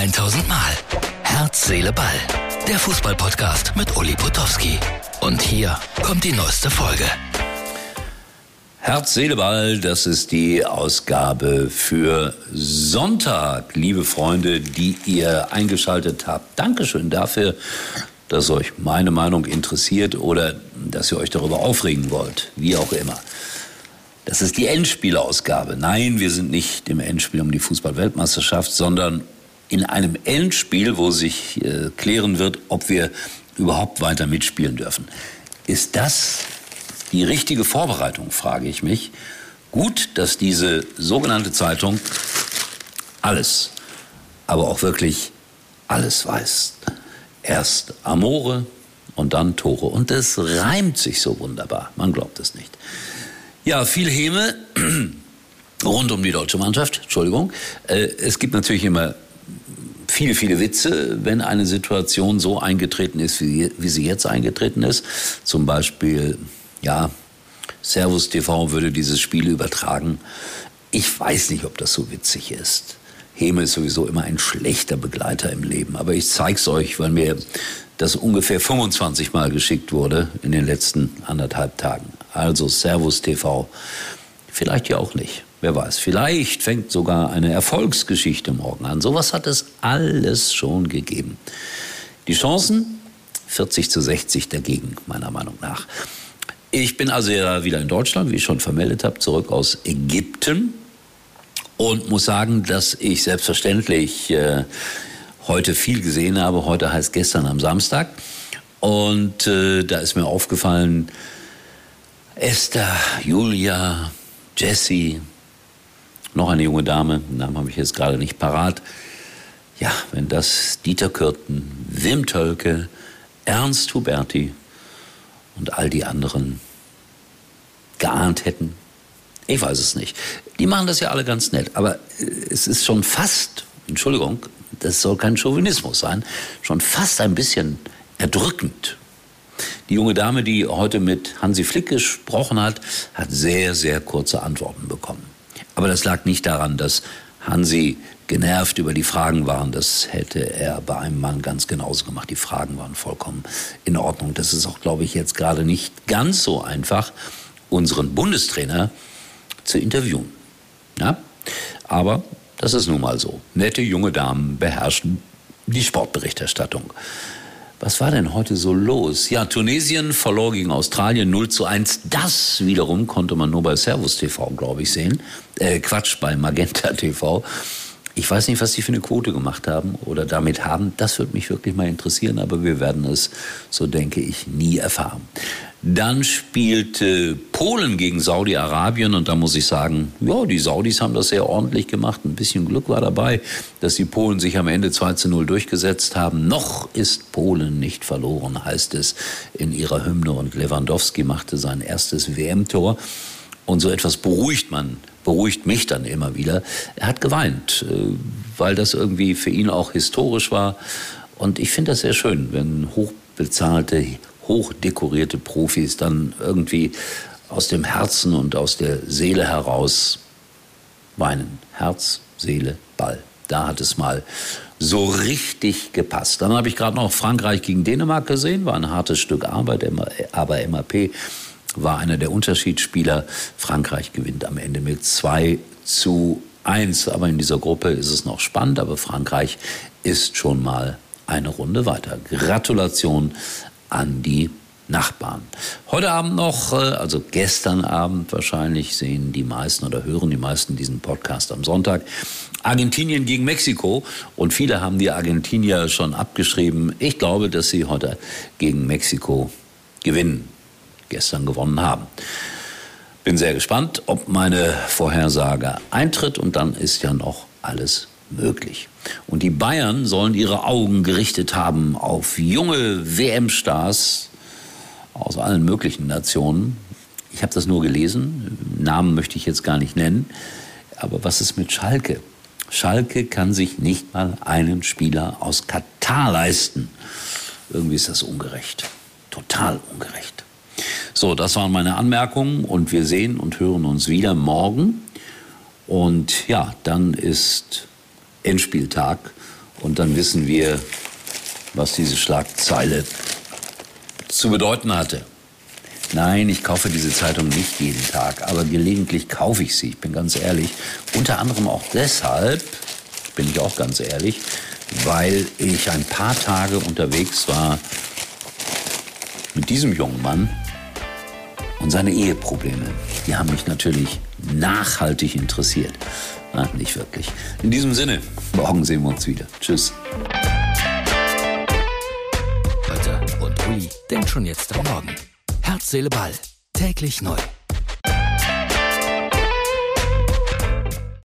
1000 Mal. Herz, Seele, Ball. Der Fußballpodcast mit Uli Potowski. Und hier kommt die neueste Folge. Herz, Seele, Ball, das ist die Ausgabe für Sonntag. Liebe Freunde, die ihr eingeschaltet habt, Dankeschön dafür, dass euch meine Meinung interessiert oder dass ihr euch darüber aufregen wollt, wie auch immer. Das ist die Endspielausgabe. Nein, wir sind nicht im Endspiel um die Fußball-Weltmeisterschaft, sondern in einem Endspiel, wo sich äh, klären wird, ob wir überhaupt weiter mitspielen dürfen. Ist das die richtige Vorbereitung, frage ich mich. Gut, dass diese sogenannte Zeitung alles, aber auch wirklich alles weiß. Erst Amore und dann Tore. Und es reimt sich so wunderbar. Man glaubt es nicht. Ja, viel Häme rund um die deutsche Mannschaft. Entschuldigung. Äh, es gibt natürlich immer viele, viele Witze, wenn eine Situation so eingetreten ist, wie, wie sie jetzt eingetreten ist. Zum Beispiel, ja, Servus TV würde dieses Spiel übertragen. Ich weiß nicht, ob das so witzig ist. Heme ist sowieso immer ein schlechter Begleiter im Leben. Aber ich zeig's euch, weil mir das ungefähr 25 Mal geschickt wurde in den letzten anderthalb Tagen. Also Servus TV. Vielleicht ja auch nicht. Wer weiß. Vielleicht fängt sogar eine Erfolgsgeschichte morgen an. Sowas hat es alles schon gegeben. Die Chancen 40 zu 60 dagegen, meiner Meinung nach. Ich bin also ja wieder in Deutschland, wie ich schon vermeldet habe, zurück aus Ägypten und muss sagen, dass ich selbstverständlich äh, heute viel gesehen habe. Heute heißt gestern am Samstag. Und äh, da ist mir aufgefallen, Esther, Julia, Jessie, noch eine junge Dame, den Namen habe ich jetzt gerade nicht parat. Ja, wenn das Dieter Kürten, Wim Tölke, Ernst Huberti und all die anderen geahnt hätten, ich weiß es nicht. Die machen das ja alle ganz nett, aber äh, es ist schon fast, Entschuldigung, das soll kein Chauvinismus sein, schon fast ein bisschen erdrückend. Die junge Dame, die heute mit Hansi Flick gesprochen hat, hat sehr, sehr kurze Antworten bekommen. Aber das lag nicht daran, dass Hansi genervt über die Fragen waren. Das hätte er bei einem Mann ganz genauso gemacht. Die Fragen waren vollkommen in Ordnung. Das ist auch, glaube ich, jetzt gerade nicht ganz so einfach, unseren Bundestrainer zu interviewen. Ja? Aber das ist nun mal so. Nette junge Damen beherrschen die Sportberichterstattung. Was war denn heute so los? Ja, Tunesien verlor gegen Australien 0 zu 1. Das wiederum konnte man nur bei Servus TV, glaube ich, sehen. Äh, Quatsch, bei Magenta TV. Ich weiß nicht, was die für eine Quote gemacht haben oder damit haben. Das würde mich wirklich mal interessieren, aber wir werden es, so denke ich, nie erfahren. Dann spielte Polen gegen Saudi-Arabien und da muss ich sagen, ja, die Saudis haben das sehr ordentlich gemacht. Ein bisschen Glück war dabei, dass die Polen sich am Ende 2 zu 0 durchgesetzt haben. Noch ist Polen nicht verloren, heißt es in ihrer Hymne und Lewandowski machte sein erstes WM-Tor. Und so etwas beruhigt man, beruhigt mich dann immer wieder. Er hat geweint, äh, weil das irgendwie für ihn auch historisch war. Und ich finde das sehr schön, wenn hochbezahlte hochdekorierte Profis dann irgendwie aus dem Herzen und aus der Seele heraus weinen. Herz, Seele, Ball. Da hat es mal so richtig gepasst. Dann habe ich gerade noch Frankreich gegen Dänemark gesehen, war ein hartes Stück Arbeit, aber MAP war einer der Unterschiedsspieler. Frankreich gewinnt am Ende mit 2 zu 1. Aber in dieser Gruppe ist es noch spannend, aber Frankreich ist schon mal eine Runde weiter. Gratulation an die Nachbarn. Heute Abend noch, äh, also gestern Abend wahrscheinlich, sehen die meisten oder hören die meisten diesen Podcast am Sonntag. Argentinien gegen Mexiko und viele haben die Argentinier schon abgeschrieben. Ich glaube, dass sie heute gegen Mexiko gewinnen, gestern gewonnen haben. Bin sehr gespannt, ob meine Vorhersage eintritt und dann ist ja noch alles möglich. Und die Bayern sollen ihre Augen gerichtet haben auf junge WM-Stars aus allen möglichen Nationen. Ich habe das nur gelesen, Namen möchte ich jetzt gar nicht nennen. Aber was ist mit Schalke? Schalke kann sich nicht mal einen Spieler aus Katar leisten. Irgendwie ist das ungerecht. Total ungerecht. So, das waren meine Anmerkungen und wir sehen und hören uns wieder morgen. Und ja, dann ist Endspieltag Und dann wissen wir, was diese Schlagzeile zu bedeuten hatte. Nein, ich kaufe diese Zeitung nicht jeden Tag, aber gelegentlich kaufe ich sie, ich bin ganz ehrlich. Unter anderem auch deshalb, bin ich auch ganz ehrlich, weil ich ein paar Tage unterwegs war mit diesem jungen Mann und seine Eheprobleme. Die haben mich natürlich nachhaltig interessiert. Na, nicht wirklich. In diesem Sinne, morgen sehen wir uns wieder. Tschüss. Leute und Uli denkt schon jetzt am Morgen. Herz, Seele, Ball. Täglich neu.